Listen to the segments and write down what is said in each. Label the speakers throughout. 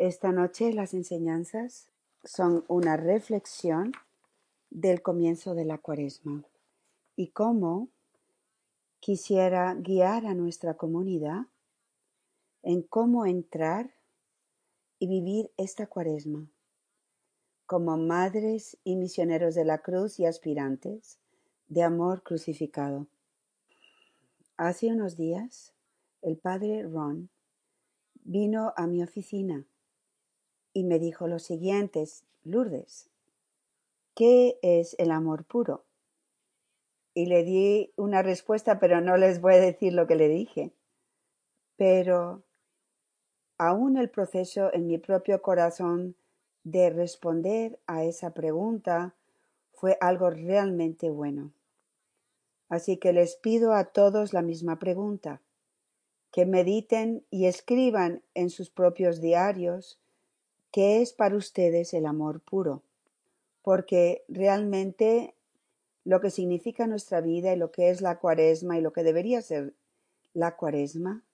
Speaker 1: Esta noche las enseñanzas son una reflexión del comienzo de la cuaresma y cómo quisiera guiar a nuestra comunidad en cómo entrar y vivir esta cuaresma como madres y misioneros de la cruz y aspirantes de amor crucificado. Hace unos días, el padre Ron vino a mi oficina y me dijo lo siguiente, Lourdes, ¿qué es el amor puro? Y le di una respuesta, pero no les voy a decir lo que le dije. Pero aún el proceso en mi propio corazón de responder a esa pregunta fue algo realmente bueno. Así que les pido a todos la misma pregunta, que mediten y escriban en sus propios diarios qué es para ustedes el amor puro, porque realmente lo que significa nuestra vida y lo que es la cuaresma y lo que debería ser la cuaresma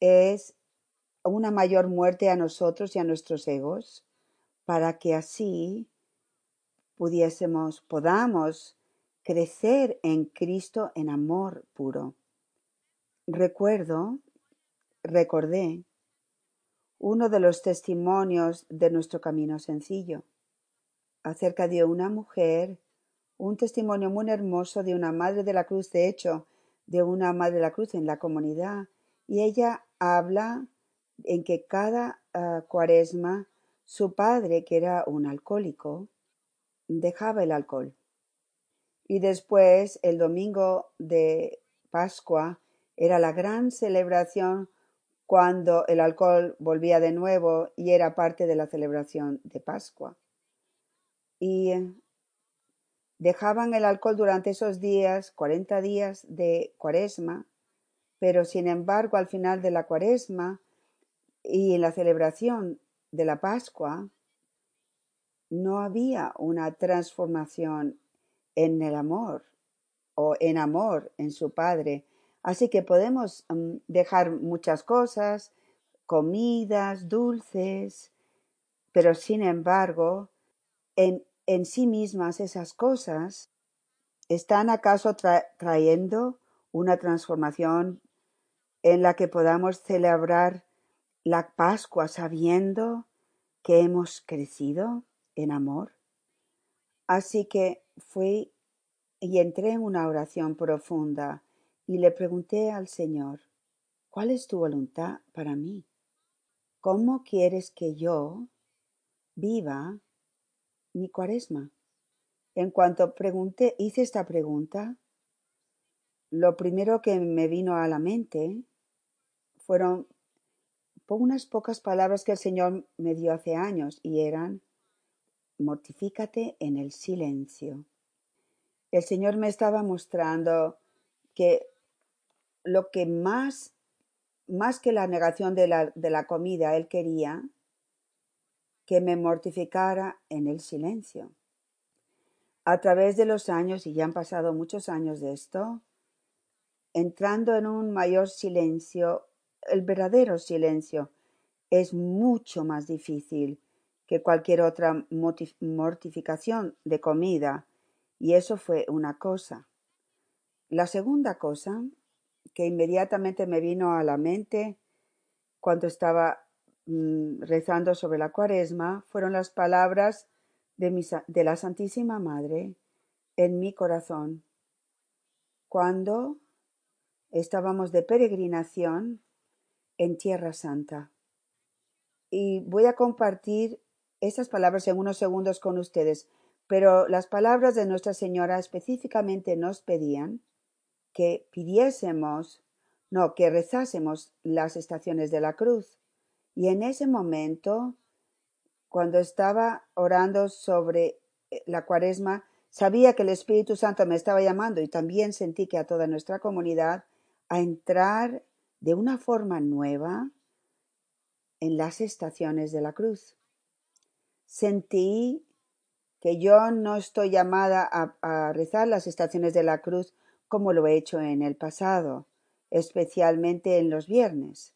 Speaker 1: es una mayor muerte a nosotros y a nuestros egos, para que así pudiésemos, podamos crecer en Cristo en amor puro. Recuerdo, recordé uno de los testimonios de nuestro camino sencillo. Acerca de una mujer, un testimonio muy hermoso de una madre de la cruz, de hecho, de una madre de la cruz en la comunidad, y ella habla en que cada uh, cuaresma su padre, que era un alcohólico, dejaba el alcohol. Y después, el domingo de Pascua, era la gran celebración cuando el alcohol volvía de nuevo y era parte de la celebración de Pascua. Y dejaban el alcohol durante esos días, 40 días de cuaresma, pero sin embargo al final de la cuaresma y en la celebración de la Pascua, no había una transformación en el amor o en amor en su Padre. Así que podemos mm, dejar muchas cosas, comidas, dulces, pero sin embargo, en, en sí mismas esas cosas están acaso trayendo una transformación en la que podamos celebrar la Pascua sabiendo que hemos crecido en amor. Así que fui y entré en una oración profunda y le pregunté al Señor, ¿cuál es tu voluntad para mí? ¿Cómo quieres que yo viva mi cuaresma? En cuanto pregunté, hice esta pregunta, lo primero que me vino a la mente fueron unas pocas palabras que el Señor me dio hace años y eran, mortifícate en el silencio el Señor me estaba mostrando que lo que más, más que la negación de la, de la comida, Él quería que me mortificara en el silencio. A través de los años, y ya han pasado muchos años de esto, entrando en un mayor silencio, el verdadero silencio es mucho más difícil que cualquier otra mortificación de comida y eso fue una cosa. La segunda cosa que inmediatamente me vino a la mente cuando estaba mm, rezando sobre la cuaresma fueron las palabras de, de la Santísima Madre en mi corazón. Cuando estábamos de peregrinación en Tierra Santa. Y voy a compartir esas palabras en unos segundos con ustedes, pero las palabras de Nuestra Señora específicamente nos pedían que pidiésemos, no, que rezásemos las estaciones de la cruz. Y en ese momento, cuando estaba orando sobre eh, la cuaresma, sabía que el Espíritu Santo me estaba llamando y también sentí que a toda nuestra comunidad a entrar de una forma nueva en las estaciones de la cruz. Sentí que yo no estoy llamada a, rezar las estaciones de la cruz como lo he hecho en el pasado, especialmente en los viernes,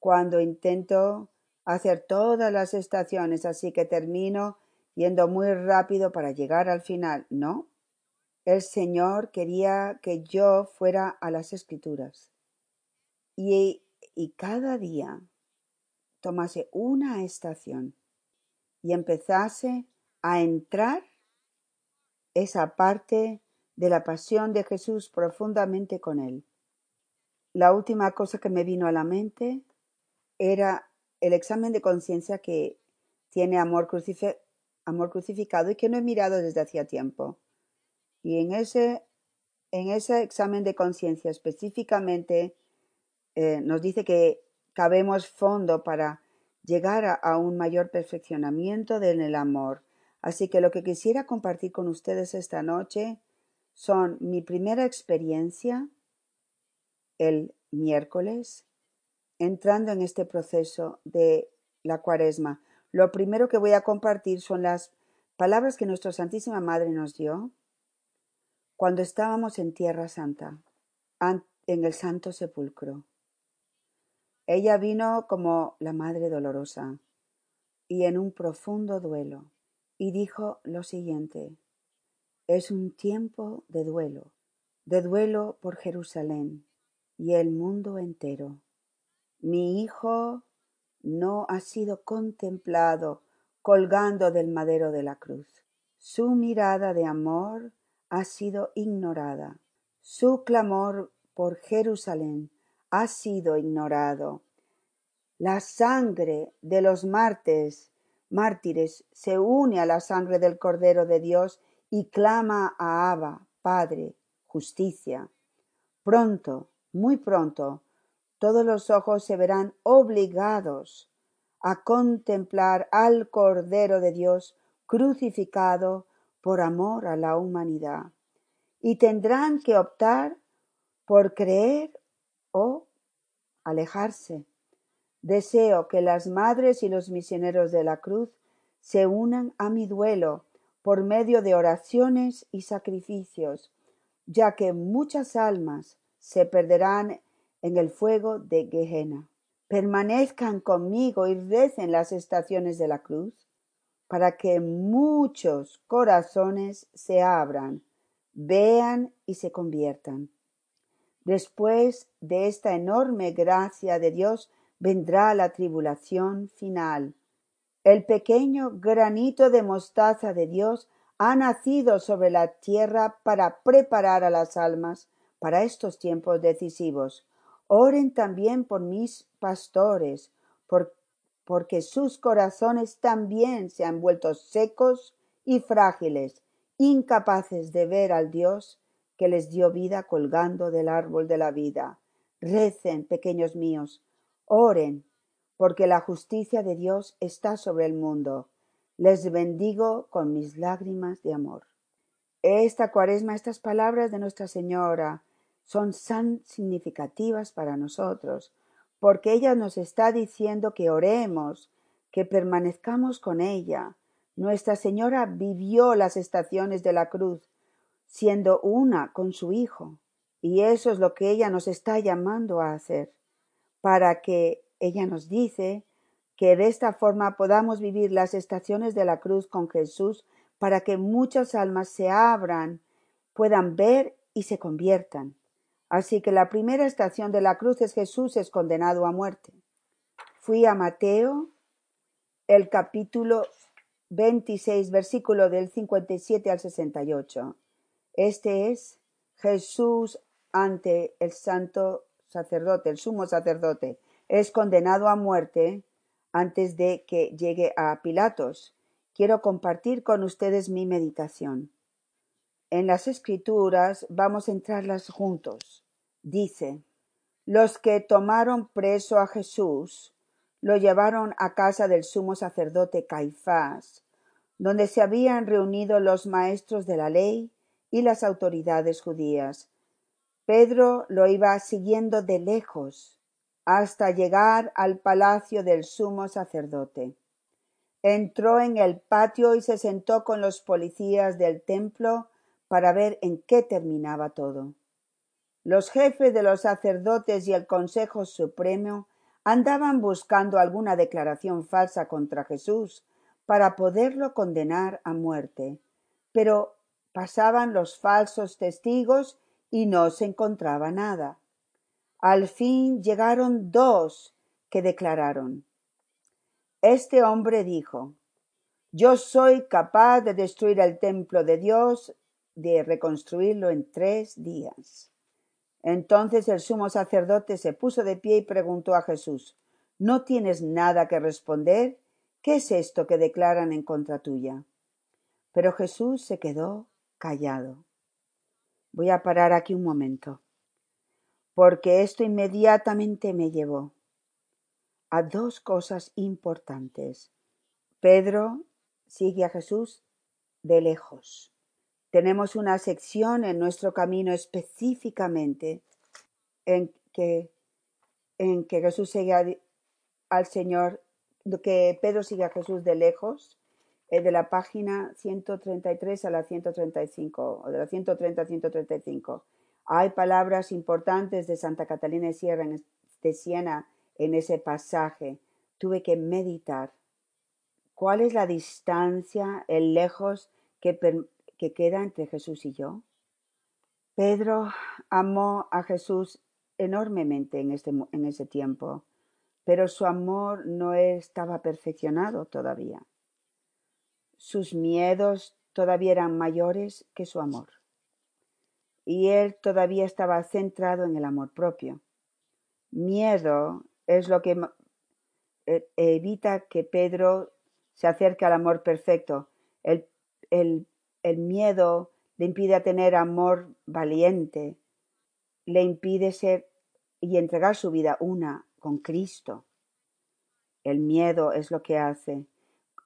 Speaker 1: cuando intento hacer todas las estaciones, así que termino yendo muy rápido para llegar al final. No. El Señor quería que yo fuera a las escrituras y, y cada día tomase una estación y empezase a entrar esa parte de la pasión de Jesús profundamente con él. La última cosa que me vino a la mente era el examen de conciencia que tiene amor, amor crucificado y que no he mirado desde hacía tiempo. Y en ese, en ese examen de conciencia específicamente eh, nos dice que cabemos fondo para llegar a un mayor perfeccionamiento en el amor. Así que lo que quisiera compartir con ustedes esta noche son mi primera experiencia el miércoles entrando en este proceso de la cuaresma. Lo primero que voy a compartir son las palabras que nuestra Santísima Madre nos dio cuando estábamos en Tierra Santa, en el Santo Sepulcro. Ella vino como la Madre Dolorosa y en un profundo duelo y dijo lo siguiente, es un tiempo de duelo, de duelo por Jerusalén y el mundo entero. Mi hijo no ha sido contemplado colgando del madero de la cruz. Su mirada de amor ha sido ignorada. Su clamor por Jerusalén ha sido ignorado. La sangre de los mártires, mártires se une a la sangre del Cordero de Dios y clama a Abba, Padre, justicia. Pronto, muy pronto, todos los ojos se verán obligados a contemplar al Cordero de Dios crucificado por amor a la humanidad, y tendrán que optar por creer o alejarse. Deseo que las madres y los misioneros de la cruz se unan a mi duelo por medio de oraciones y sacrificios, ya que muchas almas se perderán en el fuego de Gehenna. Permanezcan conmigo y recen las estaciones de la cruz, para que muchos corazones se abran, vean y se conviertan. Después de esta enorme gracia de Dios vendrá la tribulación final. El pequeño granito de mostaza de Dios ha nacido sobre la tierra para preparar a las almas para estos tiempos decisivos. Oren también por mis pastores, porque sus corazones también se han vuelto secos y frágiles, incapaces de ver al Dios que les dio vida colgando del árbol de la vida. Recen, pequeños míos, oren, porque la justicia de Dios está sobre el mundo. Les bendigo con mis lágrimas de amor. Esta cuaresma, estas palabras de Nuestra Señora, son tan significativas para nosotros, porque ella nos está diciendo que oremos, que permanezcamos con ella. Nuestra Señora vivió las estaciones de la cruz, siendo una con su Hijo, y eso es lo que ella nos está llamando a hacer, para que ella nos dice que de esta forma podamos vivir las estaciones de la cruz con Jesús, para que muchas almas se abran, puedan ver y se conviertan. Así que la primera estación de la cruz es Jesús es condenado a muerte. Fui a Mateo, el capítulo 26, versículo del 57 al 68. Este es Jesús ante el santo sacerdote, el sumo sacerdote. Es condenado a muerte antes de que llegue a Pilatos. Quiero compartir con ustedes mi meditación. En las escrituras vamos a entrarlas juntos dice, los que tomaron preso a Jesús lo llevaron a casa del sumo sacerdote Caifás, donde se habían reunido los maestros de la ley y las autoridades judías. Pedro lo iba siguiendo de lejos hasta llegar al palacio del sumo sacerdote. Entró en el patio y se sentó con los policías del templo para ver en qué terminaba todo. Los jefes de los sacerdotes y el Consejo Supremo Andaban buscando alguna declaración falsa contra Jesús para poderlo condenar a muerte, pero pasaban los falsos testigos y no se encontraba nada. Al fin llegaron dos que declararon, Este hombre dijo, Yo soy capaz de destruir el templo de Dios, de reconstruirlo en tres días. Entonces el sumo sacerdote se puso de pie y preguntó a Jesús, ¿No tienes nada que responder? ¿Qué es esto que declaran en contra tuya? Pero Jesús se quedó callado. Voy a parar aquí un momento, porque esto inmediatamente me llevó a dos cosas importantes. Pedro sigue a Jesús de lejos. Tenemos una sección en nuestro camino específicamente en que, en que Jesús sigue al Señor, que Pedro sigue a Jesús de lejos, eh, de la página 133 a la 135, o de la 130 a 135. Hay palabras importantes de Santa Catalina de Sierra, de Siena, en ese pasaje. Tuve que meditar. ¿Cuál es la distancia, el lejos que, que queda entre Jesús y yo? Pedro amó a Jesús enormemente en, este, en ese tiempo, pero su amor no estaba perfeccionado todavía. Sus miedos todavía eran mayores que su amor, y él todavía estaba centrado en el amor propio. Miedo es lo que e, evita que Pedro se acerque al amor perfecto. El, el el miedo le impide tener amor valiente, le impide ser y entregar su vida una con Cristo. El miedo es lo que hace.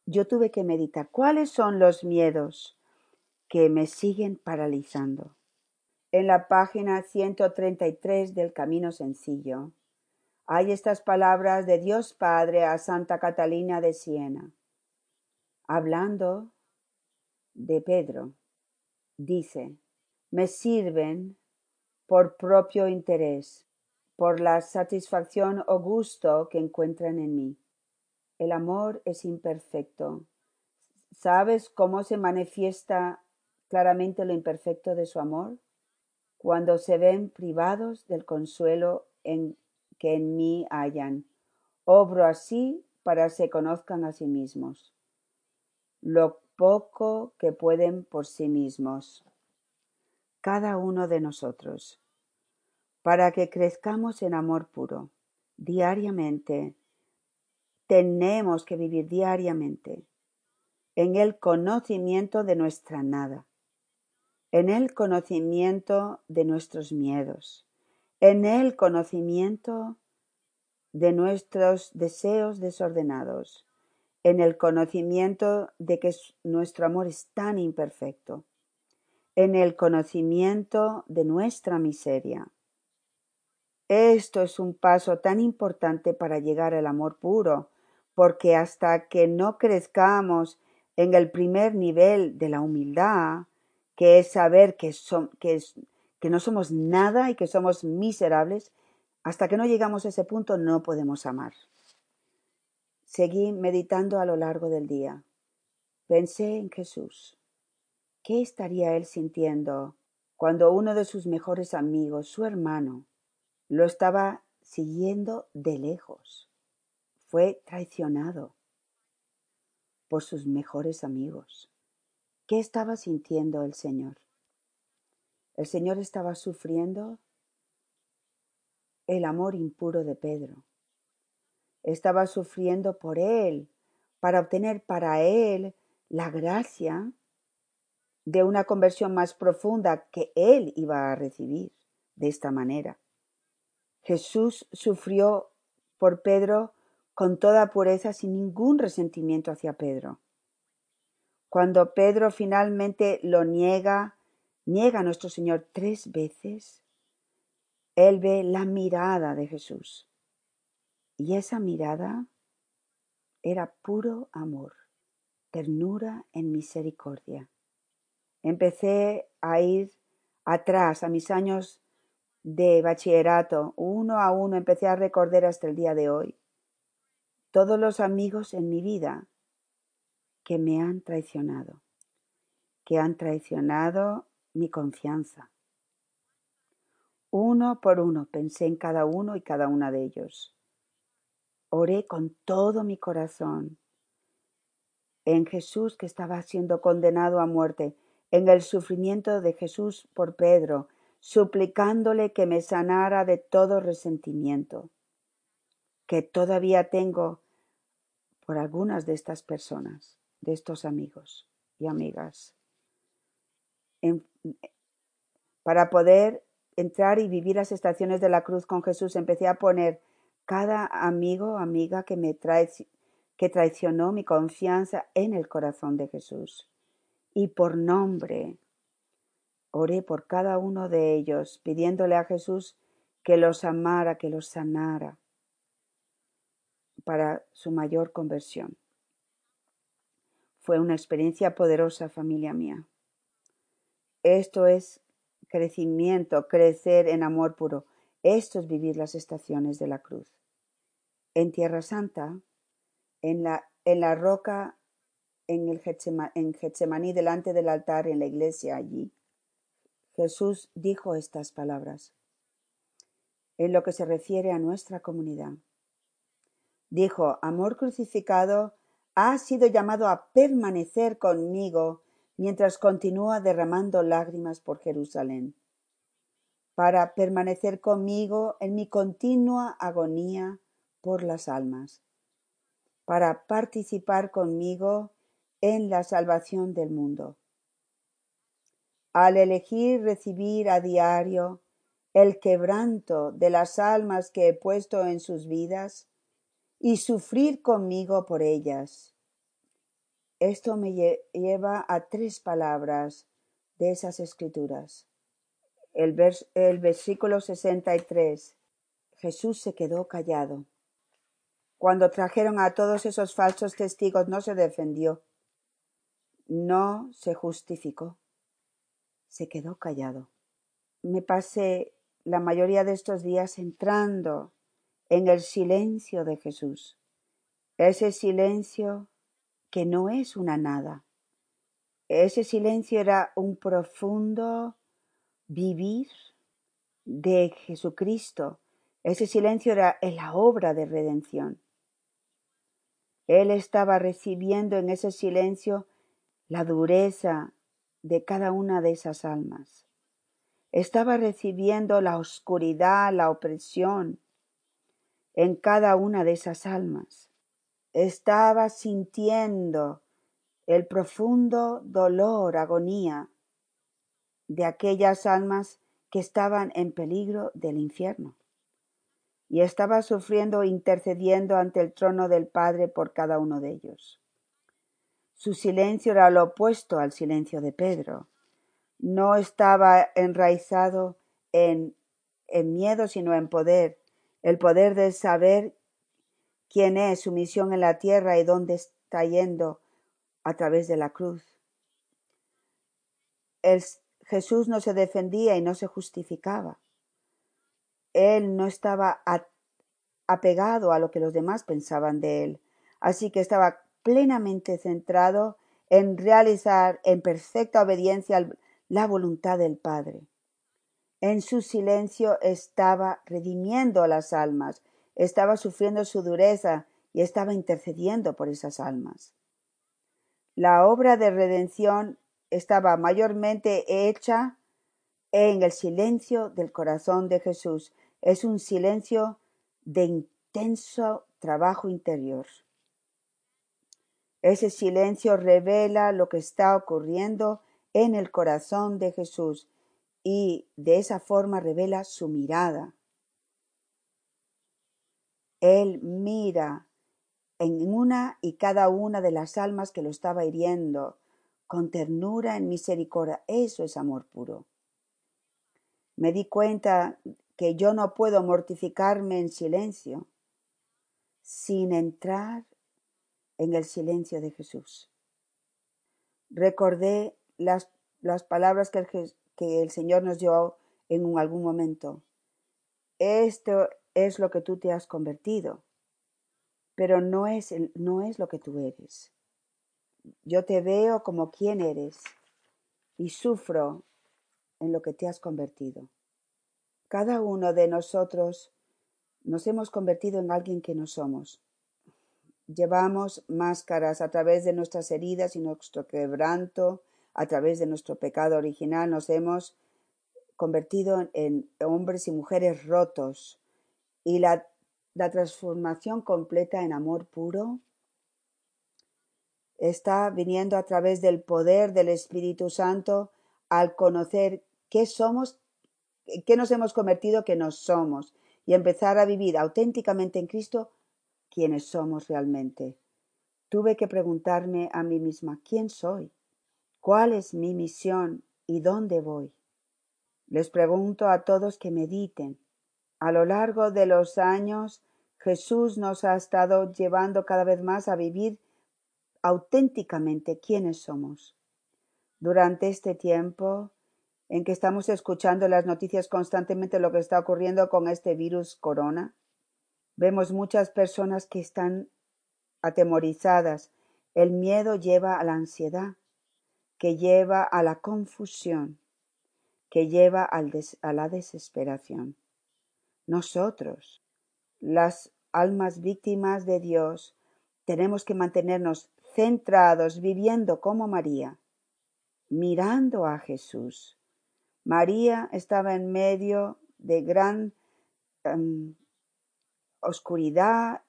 Speaker 1: Yo tuve que meditar cuáles son los miedos que me siguen paralizando. En la página 133 del Camino Sencillo hay estas palabras de Dios Padre a Santa Catalina de Siena, hablando de Pedro. Dice, me sirven por propio interés, por la satisfacción o gusto que encuentran en mí. El amor es imperfecto. ¿Sabes cómo se manifiesta claramente lo imperfecto de su amor? Cuando se ven privados del consuelo en que en mí hayan. Obro así para se conozcan a sí mismos. Lo poco que pueden por sí mismos, cada uno de nosotros, para que crezcamos en amor puro. Diariamente, tenemos que vivir diariamente en el conocimiento de nuestra nada, en el conocimiento de nuestros miedos, en el conocimiento de nuestros deseos desordenados, en el conocimiento de que nuestro amor es tan imperfecto, en el conocimiento de nuestra miseria. Esto es un paso tan importante para llegar al amor puro, porque hasta que no crezcamos en el primer nivel de la humildad, que es saber que, que, que no somos nada y que somos miserables, hasta que no llegamos a ese punto no podemos amar. Seguí meditando a lo largo del día. Pensé en Jesús. ¿Qué estaría él sintiendo cuando uno de sus mejores amigos, su hermano, lo estaba siguiendo de lejos? Fue traicionado por sus mejores amigos. ¿Qué estaba sintiendo el Señor? El Señor estaba sufriendo el amor impuro de Pedro estaba sufriendo por él, para obtener para él la gracia de una conversión más profunda que él iba a recibir de esta manera. Jesús sufrió por Pedro con toda pureza, sin ningún resentimiento hacia Pedro. Cuando Pedro finalmente lo niega, niega a nuestro Señor tres veces, él ve la mirada de Jesús y esa mirada era puro amor, ternura en misericordia. Empecé a ir atrás a mis años de bachillerato, uno a uno empecé a recordar hasta el día de hoy todos los amigos en mi vida que me han traicionado, que han traicionado mi confianza. Uno por uno pensé en cada uno y cada una de ellos. Oré con todo mi corazón en Jesús que estaba siendo condenado a muerte, en el sufrimiento de Jesús por Pedro, suplicándole que me sanara de todo resentimiento que todavía tengo por algunas de estas personas, de estos amigos y amigas, para poder entrar y vivir las estaciones de la cruz con Jesús, empecé a poner cada amigo, amiga que me trae, que traicionó mi confianza en el corazón de Jesús. Y por nombre, oré por cada uno de ellos, pidiéndole a Jesús que los amara, que los sanara para su mayor conversión. Fue una experiencia poderosa, familia mía. Esto es crecimiento, crecer en amor puro. Esto es vivir las estaciones de la cruz. En Tierra Santa, en la, en la roca, en, el en Getsemaní, delante del altar, en la iglesia allí, Jesús dijo estas palabras en lo que se refiere a nuestra comunidad. Dijo, amor crucificado, ha sido llamado a permanecer conmigo mientras continúa derramando lágrimas por Jerusalén, para permanecer conmigo en mi continua agonía por las almas, para participar conmigo en la salvación del mundo. Al elegir recibir a diario el quebranto de las almas que he puesto en sus vidas, y sufrir conmigo por ellas. Esto me lleva a tres palabras de esas escrituras. El, el versículo 63. Jesús se quedó callado. Cuando trajeron a todos esos falsos testigos no se defendió, no se justificó, se quedó callado. Me pasé la mayoría de estos días entrando en el silencio de Jesús. Ese silencio que no es una nada. Ese silencio era un profundo vivir de Jesucristo. Ese silencio era la obra de redención. Él estaba recibiendo en ese silencio la dureza de cada una de esas almas. Estaba recibiendo la oscuridad, la opresión, en cada una de esas almas. Estaba sintiendo el profundo dolor, agonía de aquellas almas que estaban en peligro del infierno. Y estaba sufriendo, intercediendo ante el trono del Padre por cada uno de ellos. Su silencio era lo opuesto al silencio de Pedro. No estaba enraizado en, en miedo, sino en poder, el poder de saber quién es su misión en la tierra y dónde está yendo a través de la cruz. El, Jesús no se defendía y no se justificaba. Él no estaba apegado a lo que los demás pensaban de él, así que estaba plenamente centrado en realizar en perfecta obediencia la voluntad del Padre. En su silencio estaba redimiendo a las almas, estaba sufriendo su dureza y estaba intercediendo por esas almas. La obra de redención estaba mayormente hecha en el silencio del corazón de Jesús. Es un silencio de intenso trabajo interior. Ese silencio revela lo que está ocurriendo en el corazón de Jesús y de esa forma revela su mirada. Él mira en una y cada una de las almas que lo estaba hiriendo, con ternura en misericordia. Eso es amor puro. Me di cuenta que yo no puedo mortificarme en silencio sin entrar en el silencio de Jesús. Recordé las, las palabras que que el Señor nos dio en algún momento. esto es lo que tú te has convertido, pero no es, no es lo que tú eres. Yo te veo como quien eres y sufro en lo que te has convertido. Cada uno de nosotros nos hemos convertido en alguien que no somos. Llevamos máscaras a través de nuestras heridas y nuestro quebranto, a través de nuestro pecado original, nos hemos convertido en hombres y mujeres rotos. Y la, transformación completa en amor puro está viniendo a través del poder del Espíritu Santo al conocer qué somos, qué nos hemos convertido, que no somos, y empezar a vivir auténticamente en Cristo quienes somos realmente. Tuve que preguntarme a mí misma, ¿quién soy? ¿Cuál es mi misión y dónde voy? Les pregunto a todos que mediten. A lo largo de los años, Jesús nos ha estado llevando cada vez más a vivir auténticamente quiénes somos. Durante este tiempo en que estamos escuchando las noticias constantemente lo que está ocurriendo con este virus corona, vemos muchas personas que están atemorizadas. El miedo lleva a la ansiedad, que lleva a la confusión, que lleva a la desesperación. Nosotros, las almas víctimas de Dios, tenemos que mantenernos centrados, viviendo como María, mirando a Jesús. María estaba en medio de gran em, oscuridad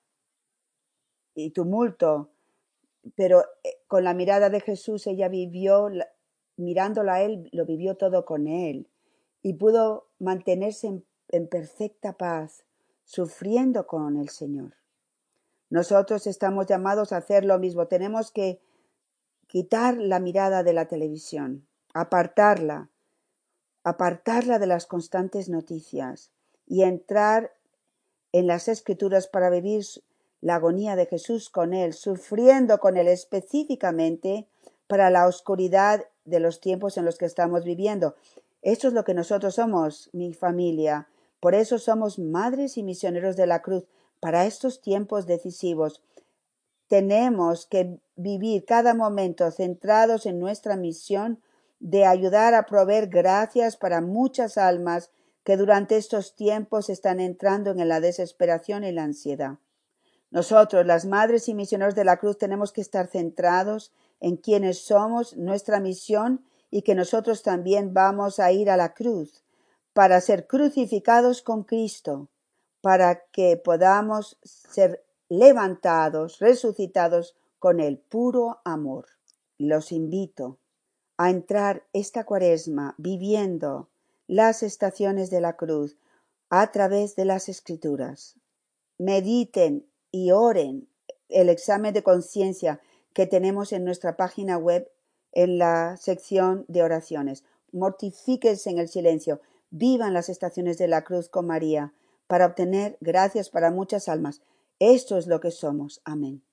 Speaker 1: y tumulto, pero eh, con la mirada de Jesús ella vivió, la- mirándola a él, lo vivió todo con él y pudo mantenerse en, en perfecta paz, sufriendo con el Señor. Nosotros estamos llamados a hacer lo mismo. Tenemos que quitar la mirada de la televisión, apartarla, apartarla de las constantes noticias y entrar en las escrituras para vivir la agonía de Jesús con Él, sufriendo con Él específicamente para la oscuridad de los tiempos en los que estamos viviendo. Esto es lo que nosotros somos, mi familia. Por eso somos madres y misioneros de la cruz para estos tiempos decisivos. Tenemos que vivir cada momento centrados en nuestra misión de ayudar a proveer gracias para muchas almas que durante estos tiempos están entrando en la desesperación y la ansiedad. Nosotros, las madres y misioneros de la cruz, tenemos que estar centrados en quienes somos, nuestra misión y que nosotros también vamos a ir a la cruz para ser crucificados con Cristo, para que podamos ser levantados, resucitados con el puro amor. Los invito a entrar esta cuaresma viviendo las estaciones de la cruz a través de las escrituras. Mediten y oren el examen de conciencia que tenemos en nuestra página web en la sección de oraciones. Mortifíquense en el silencio, vivan las estaciones de la cruz con María para obtener gracias para muchas almas. Esto es lo que somos. Amén.